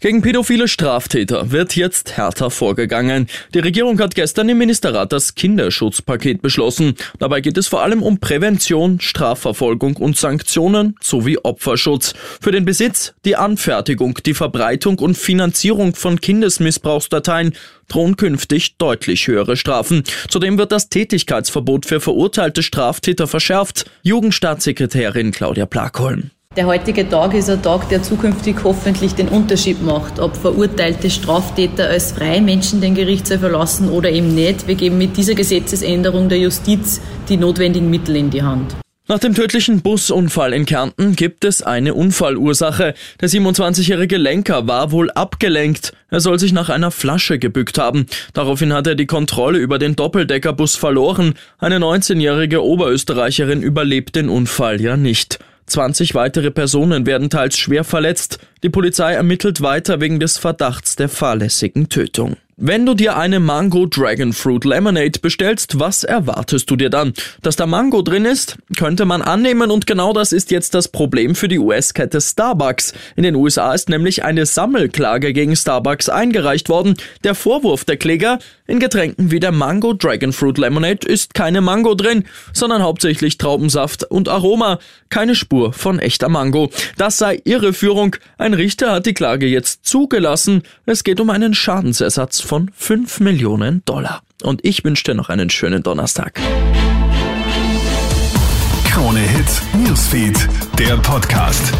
Gegen pädophile Straftäter wird jetzt härter vorgegangen. Die Regierung hat gestern im Ministerrat das Kinderschutzpaket beschlossen. Dabei geht es vor allem um Prävention, Strafverfolgung und Sanktionen sowie Opferschutz. Für den Besitz, die Anfertigung, die Verbreitung und Finanzierung von Kindesmissbrauchsdateien drohen künftig deutlich höhere Strafen. Zudem wird das Tätigkeitsverbot für verurteilte Straftäter verschärft. Jugendstaatssekretärin Claudia Plakholm. Der heutige Tag ist ein Tag, der zukünftig hoffentlich den Unterschied macht, ob verurteilte Straftäter als freie Menschen den Gerichtssaal verlassen oder eben nicht. Wir geben mit dieser Gesetzesänderung der Justiz die notwendigen Mittel in die Hand. Nach dem tödlichen Busunfall in Kärnten gibt es eine Unfallursache. Der 27-jährige Lenker war wohl abgelenkt. Er soll sich nach einer Flasche gebückt haben. Daraufhin hat er die Kontrolle über den Doppeldeckerbus verloren. Eine 19-jährige Oberösterreicherin überlebt den Unfall ja nicht. 20 weitere Personen werden teils schwer verletzt. Die Polizei ermittelt weiter wegen des Verdachts der fahrlässigen Tötung. Wenn du dir eine Mango Dragon Fruit Lemonade bestellst, was erwartest du dir dann? Dass da Mango drin ist, könnte man annehmen und genau das ist jetzt das Problem für die US-Kette Starbucks. In den USA ist nämlich eine Sammelklage gegen Starbucks eingereicht worden. Der Vorwurf der Kläger, in Getränken wie der Mango Dragon Fruit Lemonade ist keine Mango drin, sondern hauptsächlich Traubensaft und Aroma, keine Spur von echter Mango. Das sei Irreführung. Ein Richter hat die Klage jetzt zugelassen. Es geht um einen Schadensersatz von 5 Millionen Dollar. Und ich wünsche dir noch einen schönen Donnerstag. Krone Hits, Newsfeed, der Podcast.